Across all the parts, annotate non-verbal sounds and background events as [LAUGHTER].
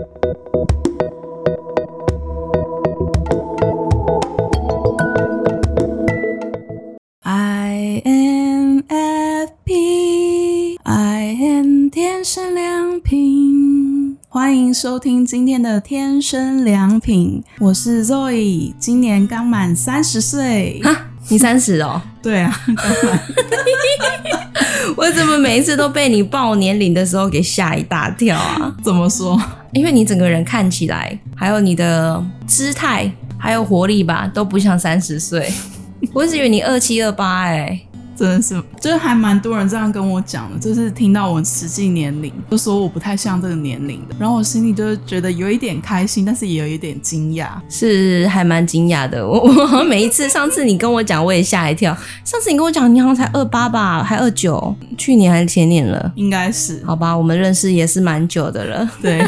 I N F P I N 天生良品，欢迎收听今天的天生良品。我是 Zoe，今年刚满三十岁。哈，你三十哦？对啊，刚满。[LAUGHS] 我怎么每一次都被你报年龄的时候给吓一大跳啊？怎么说？因为你整个人看起来，还有你的姿态，还有活力吧，都不像三十岁。[LAUGHS] 我一直以为你二七二八哎，真的是，就是还蛮多人这样跟我讲的，就是听到我实际年龄，就说我不太像这个年龄的，然后我心里就觉得有一点开心，但是也有一点惊讶，是还蛮惊讶的。[LAUGHS] 我我每一次，上次你跟我讲，我也吓一跳。上次你跟我讲，你好像才二八吧，还二九，去年还是前年了，应该是。好吧，我们认识也是蛮久的了。对，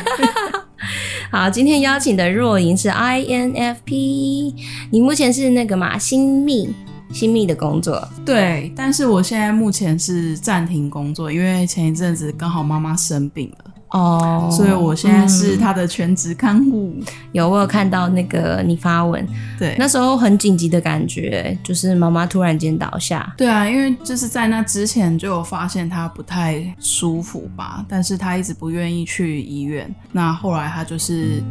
[LAUGHS] 好，今天邀请的若莹是 INFP，你目前是那个嘛，新秘。新密的工作，对，但是我现在目前是暂停工作，因为前一阵子刚好妈妈生病了哦，所以我现在是她的全职看护。嗯。有，我有看到那个你发文，对，那时候很紧急的感觉，就是妈妈突然间倒下。对啊，因为就是在那之前就有发现她不太舒服吧，但是她一直不愿意去医院，那后来她就是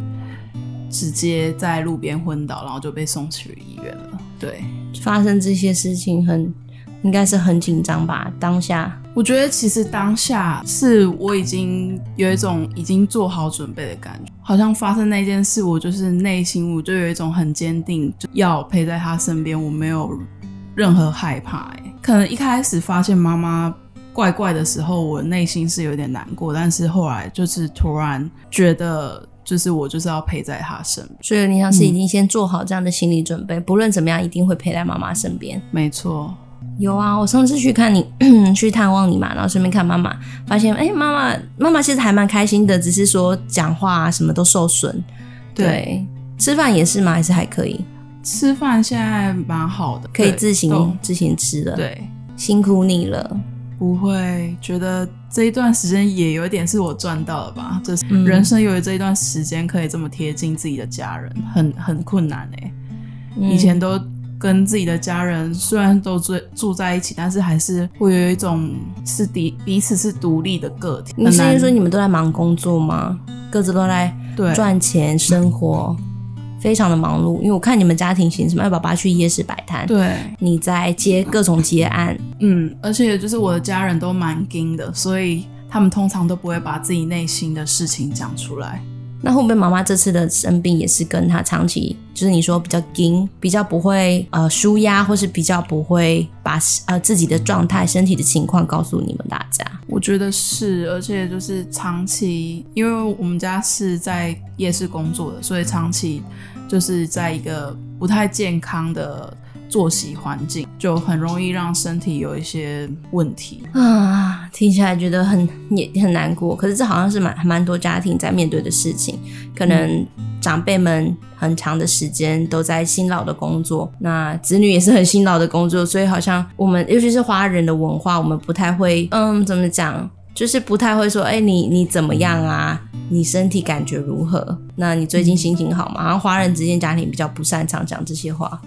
直接在路边昏倒，然后就被送去医院了。对。发生这些事情很，应该是很紧张吧？当下，我觉得其实当下是我已经有一种已经做好准备的感觉，好像发生那件事，我就是内心我就有一种很坚定，要陪在他身边，我没有任何害怕。哎，可能一开始发现妈妈怪怪的时候，我内心是有点难过，但是后来就是突然觉得。就是我就是要陪在他身边，所以你像是已经先做好这样的心理准备，嗯、不论怎么样，一定会陪在妈妈身边。没错，有啊，我上次去看你，[CLEARS THROAT] 去探望你嘛，然后顺便看妈妈，发现哎，妈妈妈妈其实还蛮开心的，只是说讲话啊什么都受损。对，对吃饭也是吗？还是还可以？吃饭现在蛮好的，可以自行自行吃了。对，辛苦你了。不会觉得这一段时间也有一点是我赚到了吧？就是人生有这一段时间可以这么贴近自己的家人，很很困难哎、欸。嗯、以前都跟自己的家人虽然都住住在一起，但是还是会有一种是彼彼此是独立的个体。你是因为说你们都在忙工作吗？各自都在赚钱生活？非常的忙碌，因为我看你们家庭型什么，要爸爸去夜市摆摊，对，你在接各种接案，嗯，而且就是我的家人都蛮硬的，所以他们通常都不会把自己内心的事情讲出来。那会不会妈妈这次的生病也是跟她长期，就是你说比较紧，比较不会呃舒压，或是比较不会把呃自己的状态、身体的情况告诉你们大家？我觉得是，而且就是长期，因为我们家是在夜市工作的，所以长期就是在一个不太健康的。作息环境就很容易让身体有一些问题啊，听起来觉得很也很难过。可是这好像是蛮蛮多家庭在面对的事情，可能长辈们很长的时间都在辛劳的工作，那子女也是很辛劳的工作，所以好像我们尤其是华人的文化，我们不太会，嗯，怎么讲，就是不太会说，哎，你你怎么样啊？你身体感觉如何？那你最近心情好吗？好像华人之间家庭比较不擅长讲这些话。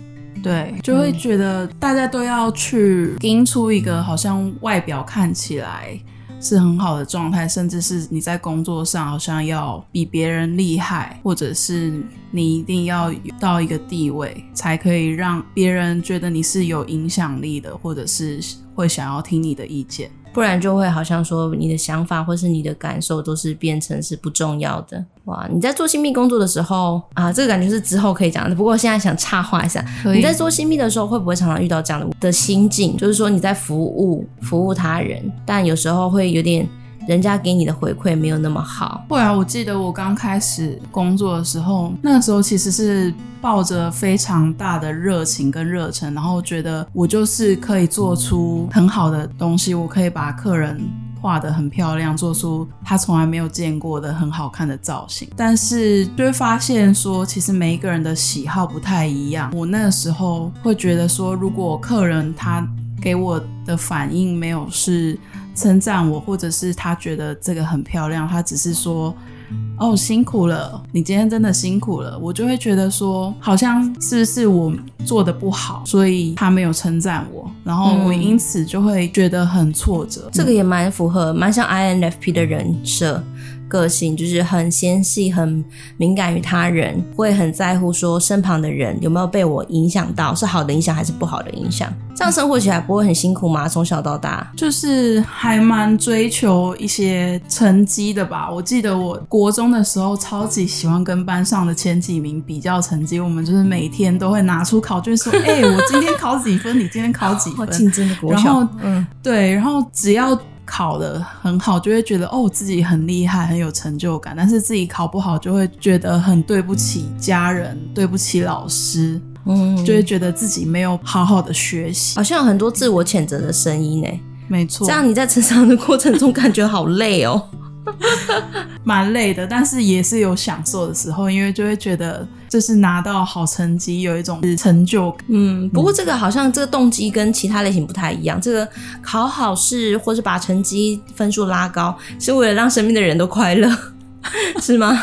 对，就会觉得大家都要去盯出一个好像外表看起来是很好的状态，甚至是你在工作上好像要比别人厉害，或者是你一定要到一个地位，才可以让别人觉得你是有影响力的，或者是会想要听你的意见。不然就会好像说你的想法或是你的感受都是变成是不重要的。哇，你在做新密工作的时候啊，这个感觉是之后可以讲的。不过现在想插话一下，你在做新密的时候会不会常常遇到这样的的心境？就是说你在服务服务他人，但有时候会有点。人家给你的回馈没有那么好。会啊，我记得我刚开始工作的时候，那个时候其实是抱着非常大的热情跟热忱，然后觉得我就是可以做出很好的东西，我可以把客人画得很漂亮，做出他从来没有见过的很好看的造型。但是就会发现说，其实每一个人的喜好不太一样。我那个时候会觉得说，如果客人他给我的反应没有是。称赞我，或者是他觉得这个很漂亮，他只是说哦，辛苦了，你今天真的辛苦了，我就会觉得说，好像是不是我做的不好，所以他没有称赞我，然后我因此就会觉得很挫折。嗯、这个也蛮符合，蛮像 INFP 的人设。个性就是很纤细，很敏感于他人，会很在乎说身旁的人有没有被我影响到，是好的影响还是不好的影响。这样生活起来不会很辛苦吗？从小到大，就是还蛮追求一些成绩的吧。我记得我国中的时候，超级喜欢跟班上的前几名比较成绩。我们就是每天都会拿出考卷说：“哎、欸，我今天考几分？你今天考几分？[LAUGHS] ”竞争的国小。然后，嗯，对，然后只要。考的很好，就会觉得哦，自己很厉害，很有成就感。但是自己考不好，就会觉得很对不起家人，对不起老师，嗯，就会觉得自己没有好好的学习，好像有很多自我谴责的声音呢。没错，这样你在成长的过程中感觉好累哦。[LAUGHS] 蛮累的，但是也是有享受的时候，因为就会觉得就是拿到好成绩，有一种成就感。嗯，不过这个好像这个动机跟其他类型不太一样。这个考好试或是把成绩分数拉高，是为了让身边的人都快乐，[LAUGHS] 是吗？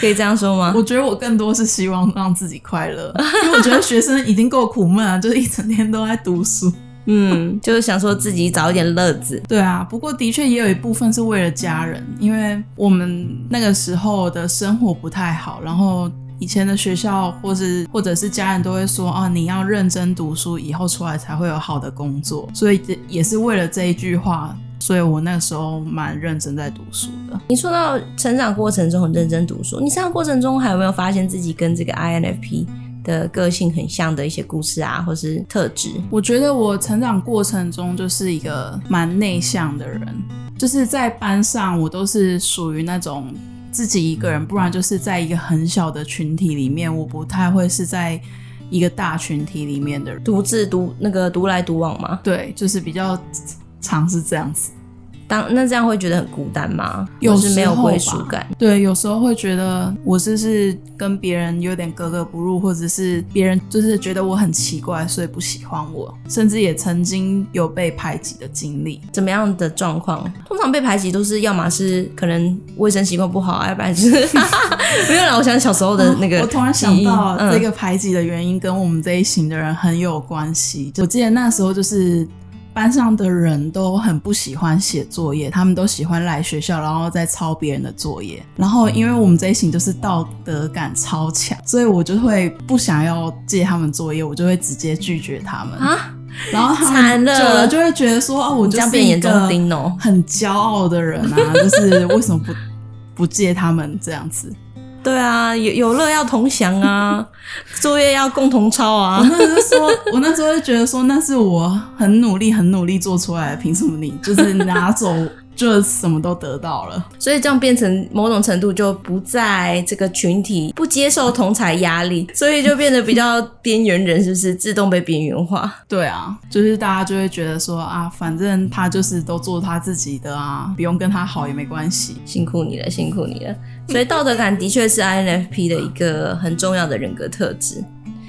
可以这样说吗？我觉得我更多是希望让自己快乐，因为我觉得学生已经够苦闷了，就是一整天都在读书。嗯，就是想说自己找一点乐子。对啊，不过的确也有一部分是为了家人，因为我们那个时候的生活不太好，然后以前的学校或是或者是家人都会说啊，你要认真读书，以后出来才会有好的工作。所以也是为了这一句话，所以我那个时候蛮认真在读书的。你说到成长过程中很认真读书，你成长过程中还有没有发现自己跟这个 INFP？的个性很像的一些故事啊，或是特质。我觉得我成长过程中就是一个蛮内向的人，就是在班上我都是属于那种自己一个人，不然就是在一个很小的群体里面，我不太会是在一个大群体里面的人，独自独那个独来独往吗？对，就是比较常是这样子。当那这样会觉得很孤单吗？有时没有归属感。对，有时候会觉得我是不是跟别人有点格格不入，或者是别人就是觉得我很奇怪，所以不喜欢我，甚至也曾经有被排挤的经历。怎么样的状况？通常被排挤都是要么是可能卫生习惯不好，要不然就是 [LAUGHS] 没有啦。我想小时候的那个、嗯，我突然想到这个排挤的原因跟我们这一型的人很有关系。我记得那时候就是。班上的人都很不喜欢写作业，他们都喜欢来学校，然后再抄别人的作业。然后，因为我们这一型就是道德感超强，所以我就会不想要借他们作业，我就会直接拒绝他们啊。然后他们久了就会觉得说，哦，我就是一个很骄傲的人啊，就是为什么不不借他们这样子？对啊，有有乐要同享啊，[LAUGHS] 作业要共同抄啊。我那时候说，我那时候就觉得说，那是我很努力、很努力做出来的，凭什么你就是拿走？就什么都得到了，所以这样变成某种程度就不在这个群体，不接受同才压力，所以就变得比较边缘人，是不是 [LAUGHS] 自动被边缘化？对啊，就是大家就会觉得说啊，反正他就是都做他自己的啊，不用跟他好也没关系。辛苦你了，辛苦你了。所以道德感的确是 INFP 的一个很重要的人格特质。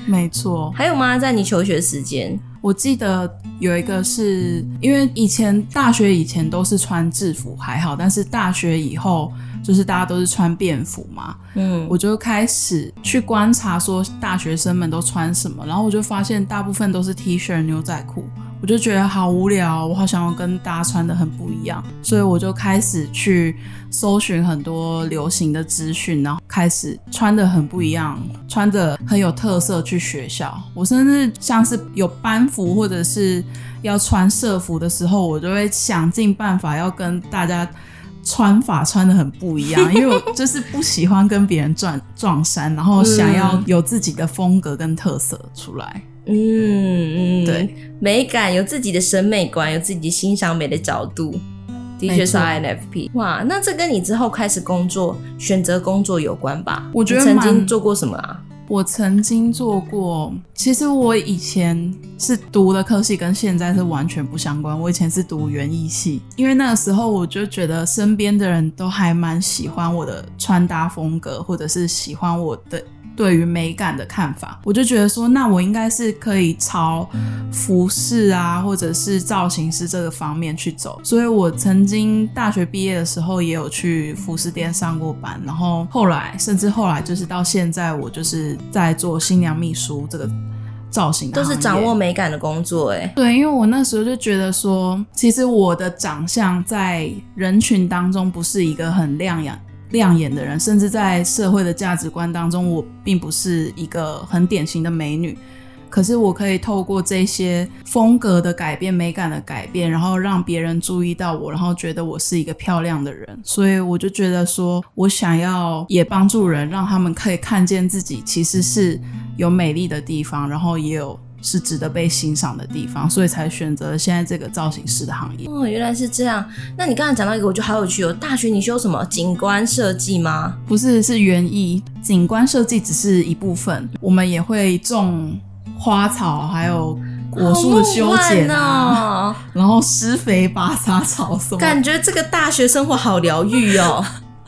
没错。还有吗？在你求学时间？我记得有一个是因为以前大学以前都是穿制服还好，但是大学以后就是大家都是穿便服嘛，嗯，我就开始去观察说大学生们都穿什么，然后我就发现大部分都是 T 恤牛仔裤。我就觉得好无聊，我好想要跟大家穿的很不一样，所以我就开始去搜寻很多流行的资讯，然后开始穿的很不一样，穿的很有特色去学校。我甚至像是有班服或者是要穿社服的时候，我就会想尽办法要跟大家穿法穿的很不一样，[LAUGHS] 因为我就是不喜欢跟别人撞撞衫，然后想要有自己的风格跟特色出来。嗯嗯，对，美感有自己的审美观，有自己欣赏美的角度，的确是 INFP。哇，那这跟你之后开始工作、选择工作有关吧？我觉得曾经做过什么啊？我曾经做过，其实我以前是读的科系跟现在是完全不相关。我以前是读园艺系，因为那个时候我就觉得身边的人都还蛮喜欢我的穿搭风格，或者是喜欢我的。对于美感的看法，我就觉得说，那我应该是可以朝服饰啊，或者是造型师这个方面去走。所以我曾经大学毕业的时候也有去服饰店上过班，然后后来甚至后来就是到现在，我就是在做新娘秘书这个。造型都是掌握美感的工作，哎，对，因为我那时候就觉得说，其实我的长相在人群当中不是一个很亮眼、亮眼的人，甚至在社会的价值观当中，我并不是一个很典型的美女。可是我可以透过这些风格的改变、美感的改变，然后让别人注意到我，然后觉得我是一个漂亮的人。所以我就觉得说，我想要也帮助人，让他们可以看见自己其实是有美丽的地方，然后也有是值得被欣赏的地方，所以才选择了现在这个造型师的行业。哦，原来是这样。那你刚才讲到一个，我觉得好有趣哦。大学你修什么？景观设计吗？不是，是园艺。景观设计只是一部分，我们也会种。花草还有果树的修剪啊，哦、然后施肥、拔杂草什么，感觉这个大学生活好疗愈哦，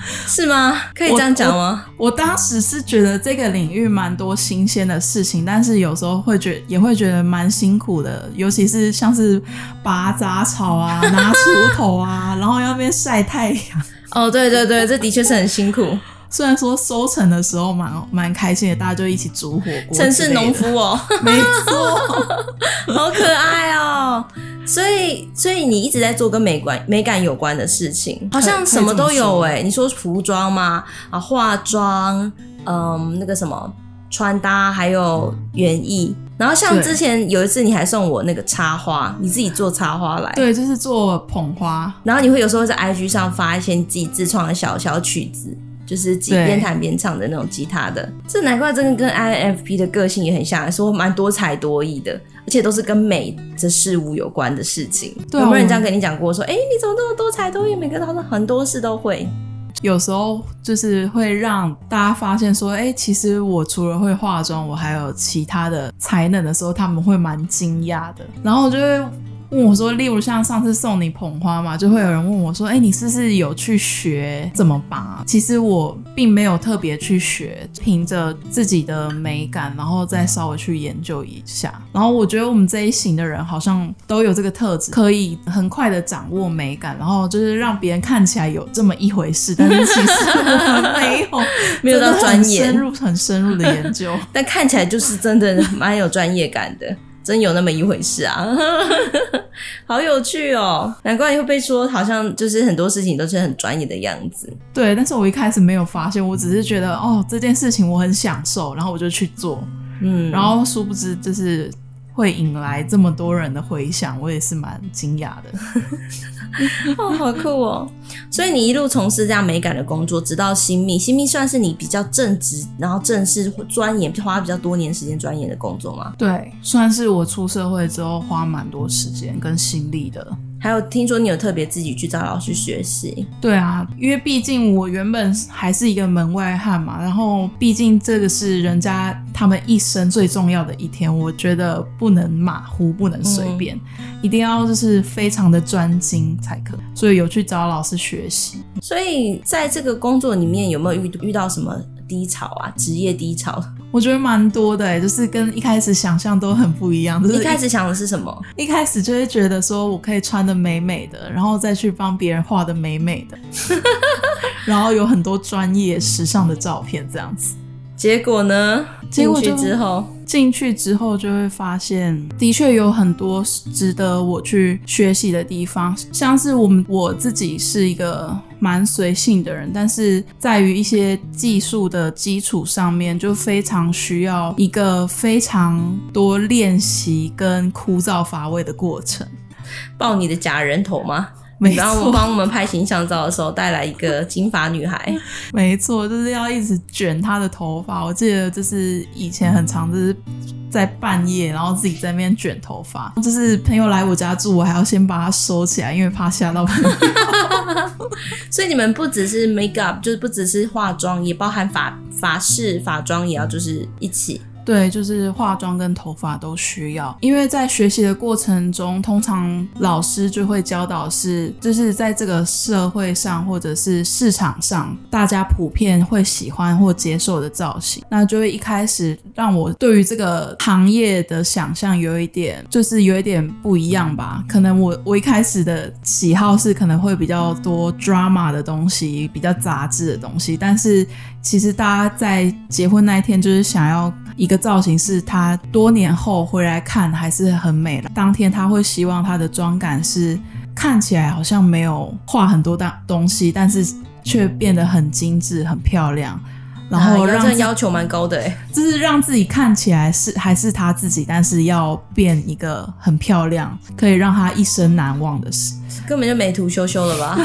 [LAUGHS] 是吗？可以这样讲吗？我，我，我当时是觉得这个领域蛮多新鲜的事情，但是有时候会觉也会觉得蛮辛苦的，尤其是像是拔杂草啊、拿锄头啊，然后要边晒太阳。[LAUGHS] 哦，对对对，这的确是很辛苦。虽然说收成的时候蛮蛮开心的，大家就一起煮火锅。城市农夫哦，没错，[LAUGHS] 好可爱哦。所以，所以你一直在做跟美观、美感有关的事情，好像什么都有哎。你说服装吗？啊，化妆，嗯，那个什么穿搭，还有园艺。然后像之前有一次，你还送我那个插花，你自己做插花来。对，就是做捧花。然后你会有时候在 IG 上发一些你自己自创的小小曲子。就是边弹边唱的那种吉他的，对这难怪真的跟 INFP 的个性也很像，说蛮多才多艺的，而且都是跟美的事物有关的事情。对有没有人这样跟你讲过？说，哎、欸，你怎么那么多才多艺？每个都很多事都会。有时候就是会让大家发现说，哎、欸，其实我除了会化妆，我还有其他的才能的时候，他们会蛮惊讶的。然后我就会。问我说，例如像上次送你捧花嘛，就会有人问我说，哎、欸，你是不是有去学怎么拔？其实我并没有特别去学，凭着自己的美感，然后再稍微去研究一下。然后我觉得我们这一型的人好像都有这个特质，可以很快的掌握美感，然后就是让别人看起来有这么一回事，[LAUGHS] 但是其实没有，[LAUGHS] 没有到专业、深入、很深入的研究，[LAUGHS] 但看起来就是真的蛮有专业感的。真有那么一回事啊，[LAUGHS] 好有趣哦！难怪你会被说好像就是很多事情都是很专业的样子。对，但是我一开始没有发现，我只是觉得哦，这件事情我很享受，然后我就去做，嗯，然后殊不知就是。会引来这么多人的回响，我也是蛮惊讶的。[LAUGHS] 哦，好酷哦！所以你一路从事这样美感的工作，直到新密，新密算是你比较正直，然后正式钻研，花比较多年时间钻研的工作吗？对，算是我出社会之后花蛮多时间跟心力的。还有听说你有特别自己去找老师学习？对啊，因为毕竟我原本还是一个门外汉嘛，然后毕竟这个是人家他们一生最重要的一天，我觉得不能马虎，不能随便，嗯、一定要就是非常的专精才可以，所以有去找老师学习。所以在这个工作里面有没有遇遇到什么低潮啊？职业低潮？我觉得蛮多的，就是跟一开始想象都很不一样。就是一，一开始想的是什么？一开始就会觉得说我可以穿的美美的，然后再去帮别人画的美美的，然后有很多专业时尚的照片这样子。结果呢？进去之后，进去之后就会发现，的确有很多值得我去学习的地方。像是我们我自己是一个蛮随性的人，但是在于一些技术的基础上面，就非常需要一个非常多练习跟枯燥乏味的过程。抱你的假人头吗？然后我帮我们拍形象照的时候，带来一个金发女孩。[LAUGHS] 没错，就是要一直卷她的头发。我记得就是以前很常，就是在半夜，然后自己在那边卷头发。[LAUGHS] 就是朋友来我家住，我还要先把它收起来，因为怕吓到朋友。[LAUGHS] 所以你们不只是 make up，就是不只是化妆，也包含发发饰、发妆，也要就是一起。对，就是化妆跟头发都需要，因为在学习的过程中，通常老师就会教导是，就是在这个社会上或者是市场上，大家普遍会喜欢或接受的造型，那就会一开始让我对于这个行业的想象有一点，就是有一点不一样吧。可能我我一开始的喜好是可能会比较多 drama 的东西，比较杂志的东西，但是其实大家在结婚那一天就是想要。一个造型是他多年后回来看还是很美的。当天他会希望他的妆感是看起来好像没有画很多大东西，但是却变得很精致、很漂亮。然后让、啊、要求蛮高的哎，就是让自己看起来是还是他自己，但是要变一个很漂亮，可以让他一生难忘的事。根本就美图秀秀了吧，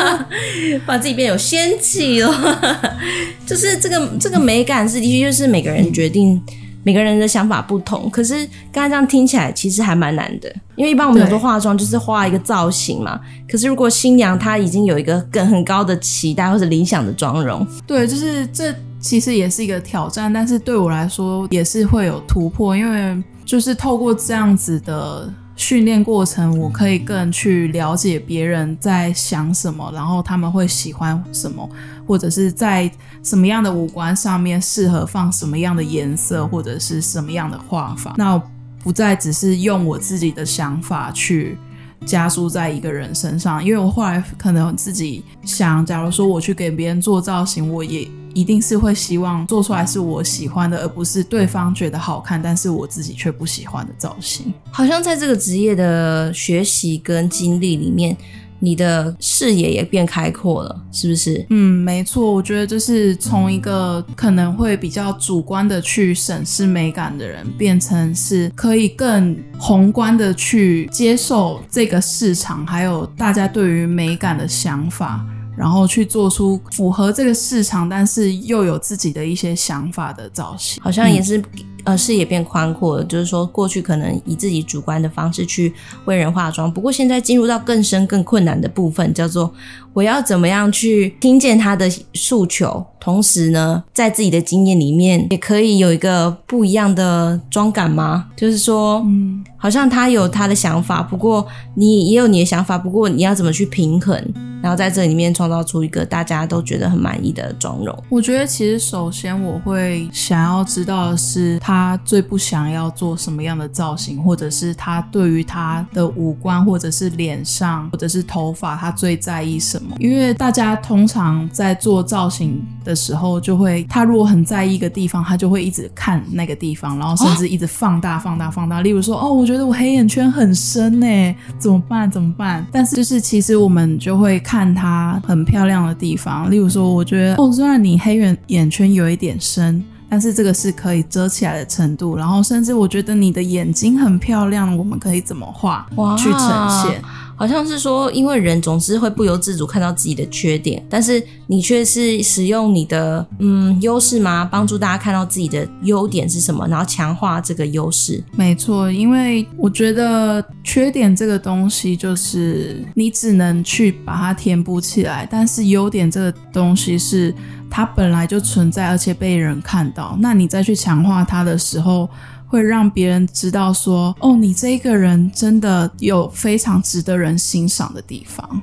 [LAUGHS] 把自己变有仙气了。[LAUGHS] 就是这个这个美感是的确就是每个人决定，嗯、每个人的想法不同。可是刚才这样听起来其实还蛮难的，因为一般我们有时候化妆就是画一个造型嘛。可是如果新娘她已经有一个更很高的期待或者理想的妆容，对，就是这其实也是一个挑战，但是对我来说也是会有突破，因为就是透过这样子的。训练过程，我可以更去了解别人在想什么，然后他们会喜欢什么，或者是在什么样的五官上面适合放什么样的颜色，或者是什么样的画法。那不再只是用我自己的想法去加注在一个人身上，因为我后来可能自己想，假如说我去给别人做造型，我也。一定是会希望做出来是我喜欢的，而不是对方觉得好看，但是我自己却不喜欢的造型。好像在这个职业的学习跟经历里面，你的视野也变开阔了，是不是？嗯，没错。我觉得就是从一个可能会比较主观的去审视美感的人，变成是可以更宏观的去接受这个市场，还有大家对于美感的想法。然后去做出符合这个市场，但是又有自己的一些想法的造型，好像也是。嗯呃，视野变宽阔了，就是说过去可能以自己主观的方式去为人化妆，不过现在进入到更深、更困难的部分，叫做我要怎么样去听见他的诉求，同时呢，在自己的经验里面也可以有一个不一样的妆感吗？就是说，嗯，好像他有他的想法，不过你也有你的想法，不过你要怎么去平衡，然后在这里面创造出一个大家都觉得很满意的妆容？我觉得其实首先我会想要知道的是他。他最不想要做什么样的造型，或者是他对于他的五官，或者是脸上，或者是头发，他最在意什么？因为大家通常在做造型的时候，就会他如果很在意一个地方，他就会一直看那个地方，然后甚至一直放大、放大、放大。例如说，哦，我觉得我黑眼圈很深呢，怎么办？怎么办？但是就是其实我们就会看他很漂亮的地方，例如说，我觉得哦，虽然你黑眼眼圈有一点深。但是这个是可以遮起来的程度，然后甚至我觉得你的眼睛很漂亮，我们可以怎么画去呈现？好像是说，因为人总是会不由自主看到自己的缺点，但是你却是使用你的嗯优势吗？帮助大家看到自己的优点是什么，然后强化这个优势。没错，因为我觉得缺点这个东西就是你只能去把它填补起来，但是优点这个东西是它本来就存在，而且被人看到。那你再去强化它的时候，会让别人知道说，哦，你这一个人真的有非常值得人欣赏的地方。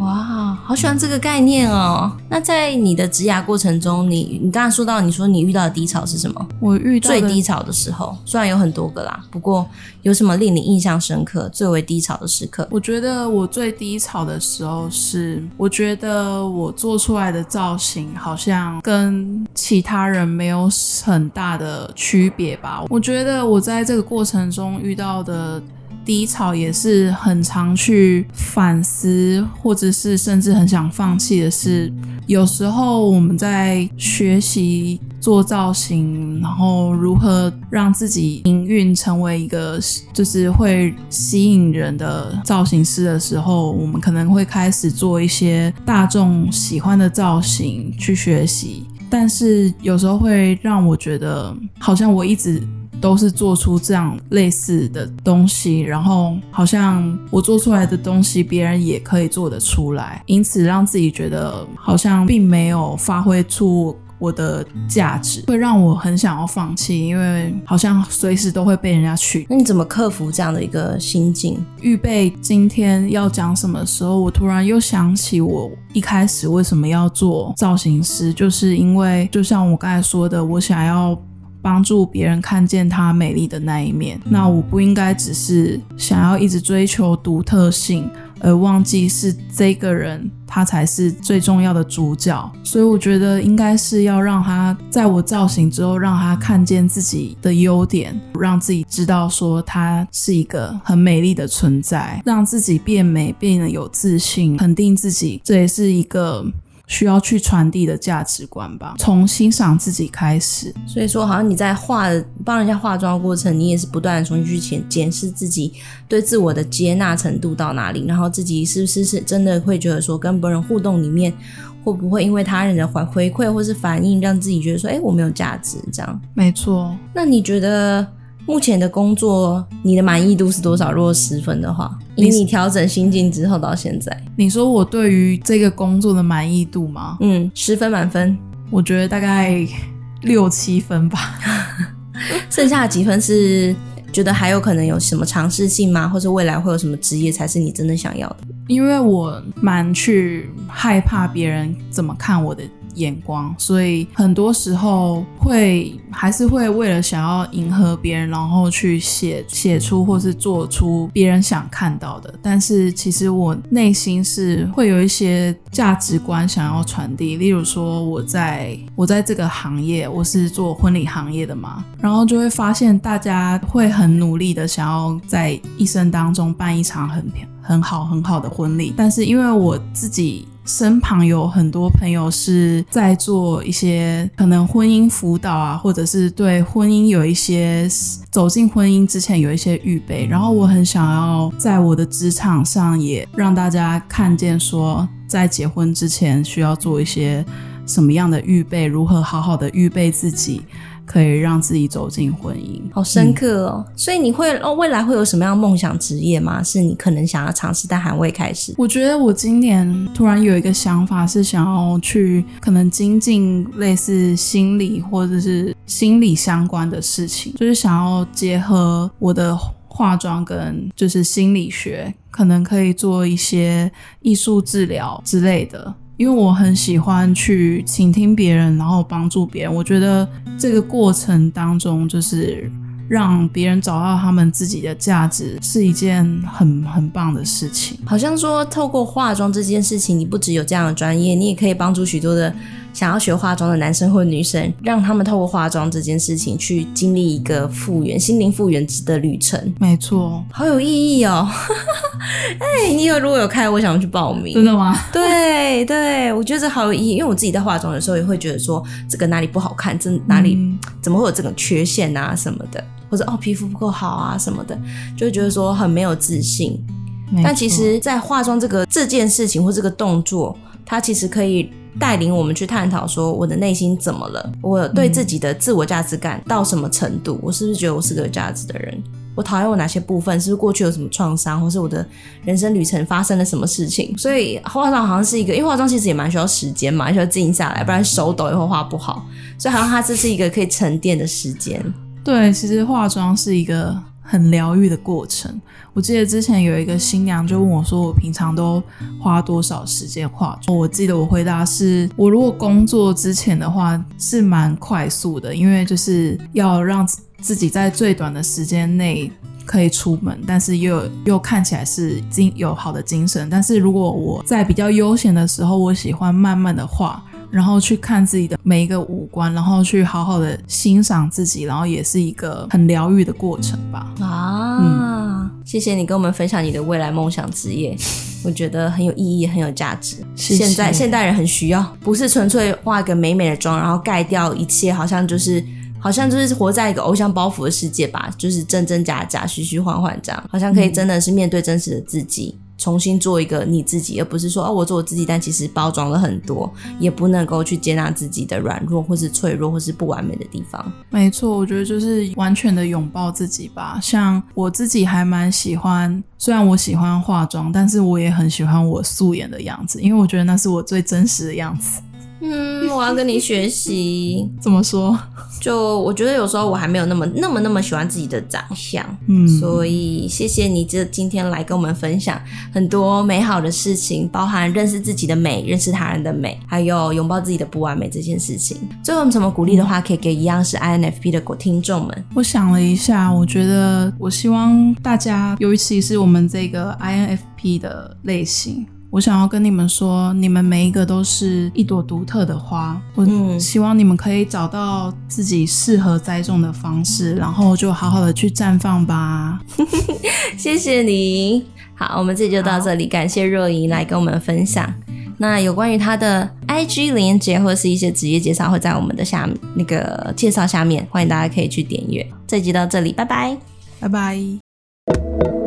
哇，好喜欢这个概念哦！那在你的职涯过程中，你你刚才说到，你说你遇到的低潮是什么？我遇到最低潮的时候，虽然有很多个啦，不过有什么令你印象深刻、最为低潮的时刻？我觉得我最低潮的时候是，我觉得我做出来的造型好像跟其他人没有很大的区别吧。我觉得我在这个过程中遇到的。低潮也是很常去反思，或者是甚至很想放弃的是，有时候我们在学习做造型，然后如何让自己营运成为一个就是会吸引人的造型师的时候，我们可能会开始做一些大众喜欢的造型去学习，但是有时候会让我觉得好像我一直。都是做出这样类似的东西，然后好像我做出来的东西别人也可以做得出来，因此让自己觉得好像并没有发挥出我的价值，会让我很想要放弃，因为好像随时都会被人家取。那你怎么克服这样的一个心境？预备今天要讲什么时候，我突然又想起我一开始为什么要做造型师，就是因为就像我刚才说的，我想要帮助别人看见她美丽的那一面。那我不应该只是想要一直追求独特性。而忘记是这个人，他才是最重要的主角。所以我觉得应该是要让他在我造型之后，让他看见自己的优点，让自己知道说他是一个很美丽的存在，让自己变美，变得有自信，肯定自己。这也是一个。需要去传递的价值观吧，从欣赏自己开始。所以说，好像你在化帮人家化妆的过程，你也是不断的重新去检检视自己对自我的接纳程度到哪里，然后自己是不是是真的会觉得说，跟别人互动里面会不会因为他人的回回馈或是反应，让自己觉得说，哎，我没有价值这样。没错。那你觉得？目前的工作，你的满意度是多少？如果十分的话，以你调整心境之后到现在，你说我对于这个工作的满意度吗？嗯，十分满分，我觉得大概六七分吧。[LAUGHS] 剩下的几分是觉得还有可能有什么尝试性吗？或者未来会有什么职业才是你真的想要的？因为我蛮去害怕别人怎么看我的。眼光，所以很多时候会还是会为了想要迎合别人，然后去写写出或是做出别人想看到的。但是其实我内心是会有一些价值观想要传递。例如说，我在我在这个行业，我是做婚礼行业的嘛，然后就会发现大家会很努力的想要在一生当中办一场很很好很好的婚礼。但是因为我自己。身旁有很多朋友是在做一些可能婚姻辅导啊，或者是对婚姻有一些走进婚姻之前有一些预备。然后我很想要在我的职场上也让大家看见，说在结婚之前需要做一些什么样的预备，如何好好的预备自己。可以让自己走进婚姻，好深刻哦。嗯、所以你会哦，未来会有什么样梦想职业吗？是你可能想要尝试但还未开始？我觉得我今年突然有一个想法，是想要去可能精进类似心理或者是心理相关的事情，就是想要结合我的化妆跟就是心理学，可能可以做一些艺术治疗之类的。因为我很喜欢去倾听别人，然后帮助别人。我觉得这个过程当中，就是让别人找到他们自己的价值，是一件很很棒的事情。好像说，透过化妆这件事情，你不只有这样的专业，你也可以帮助许多的。想要学化妆的男生或女生，让他们透过化妆这件事情去经历一个复原、心灵复原的旅程。没错，好有意义哦！[LAUGHS] 哎、欸，你有如果有开，我想去报名。真的吗？对对，我觉得这好有意义，因为我自己在化妆的时候也会觉得说，这个哪里不好看，这哪里、嗯、怎么会有这种缺陷啊什么的，或者哦皮肤不够好啊什么的，就会觉得说很没有自信。但其实，在化妆这个这件事情或这个动作，它其实可以。带领我们去探讨说，我的内心怎么了？我对自己的自我价值感到什么程度？我是不是觉得我是个有价值的人？我讨厌我哪些部分？是不是过去有什么创伤，或是我的人生旅程发生了什么事情？所以化妆好像是一个，因为化妆其实也蛮需要时间嘛，需要静下来，不然手抖也会画不好。所以好像它这是一个可以沉淀的时间。对，其实化妆是一个。很疗愈的过程。我记得之前有一个新娘就问我说：“我平常都花多少时间化妆？”我记得我回答是：我如果工作之前的话是蛮快速的，因为就是要让自己在最短的时间内可以出门，但是又又看起来是精有好的精神。但是如果我在比较悠闲的时候，我喜欢慢慢的化。然后去看自己的每一个五官，然后去好好的欣赏自己，然后也是一个很疗愈的过程吧。啊，嗯，谢谢你跟我们分享你的未来梦想职业，[LAUGHS] 我觉得很有意义，很有价值。现在现代人很需要，不是纯粹化一个美美的妆，然后盖掉一切，好像就是好像就是活在一个偶像包袱的世界吧，就是真真假假、虚虚幻幻这样，好像可以真的是面对真实的自己。嗯重新做一个你自己，而不是说哦，我做我自己，但其实包装了很多，也不能够去接纳自己的软弱，或是脆弱，或是不完美的地方。没错，我觉得就是完全的拥抱自己吧。像我自己还蛮喜欢，虽然我喜欢化妆，但是我也很喜欢我素颜的样子，因为我觉得那是我最真实的样子。嗯，我要跟你学习。怎么说？就我觉得有时候我还没有那么那么那么喜欢自己的长相，嗯，所以谢谢你这今天来跟我们分享很多美好的事情，包含认识自己的美，认识他人的美，还有拥抱自己的不完美这件事情。最后有什么鼓励的话可以给一样是 INFP 的听众们？我想了一下，我觉得我希望大家，尤其是我们这个 INFP 的类型。我想要跟你们说，你们每一个都是一朵独特的花。我希望你们可以找到自己适合栽种的方式，然后就好好的去绽放吧。[LAUGHS] 谢谢你。好，我们这集就到这里，感谢若莹来跟我们分享。那有关于他的 IG 连接或者是一些职业介绍，会在我们的下那个介绍下面，欢迎大家可以去点阅。这集到这里，拜拜，拜拜。